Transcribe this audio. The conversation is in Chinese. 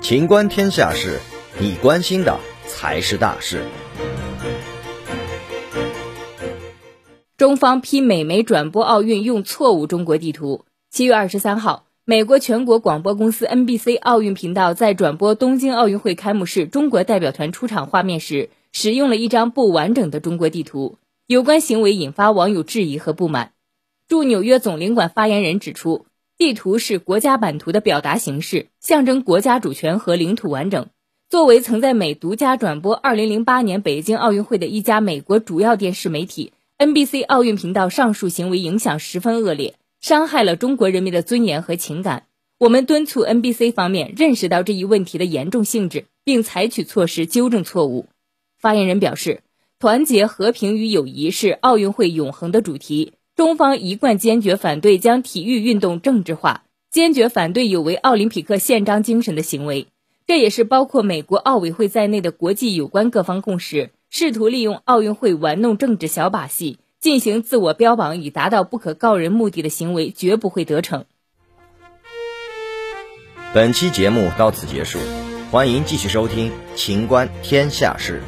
情观天下事，你关心的才是大事。中方批美媒转播奥运用错误中国地图。七月二十三号，美国全国广播公司 NBC 奥运频道在转播东京奥运会开幕式中国代表团出场画面时，使用了一张不完整的中国地图，有关行为引发网友质疑和不满。驻纽约总领馆发言人指出，地图是国家版图的表达形式，象征国家主权和领土完整。作为曾在美独家转播二零零八年北京奥运会的一家美国主要电视媒体。NBC 奥运频道上述行为影响十分恶劣，伤害了中国人民的尊严和情感。我们敦促 NBC 方面认识到这一问题的严重性质，并采取措施纠正错误。发言人表示，团结、和平与友谊是奥运会永恒的主题。中方一贯坚决反对将体育运动政治化，坚决反对有违奥林匹克宪章精神的行为。这也是包括美国奥委会在内的国际有关各方共识。试图利用奥运会玩弄政治小把戏，进行自我标榜以达到不可告人目的的行为，绝不会得逞。本期节目到此结束，欢迎继续收听《秦观天下事》。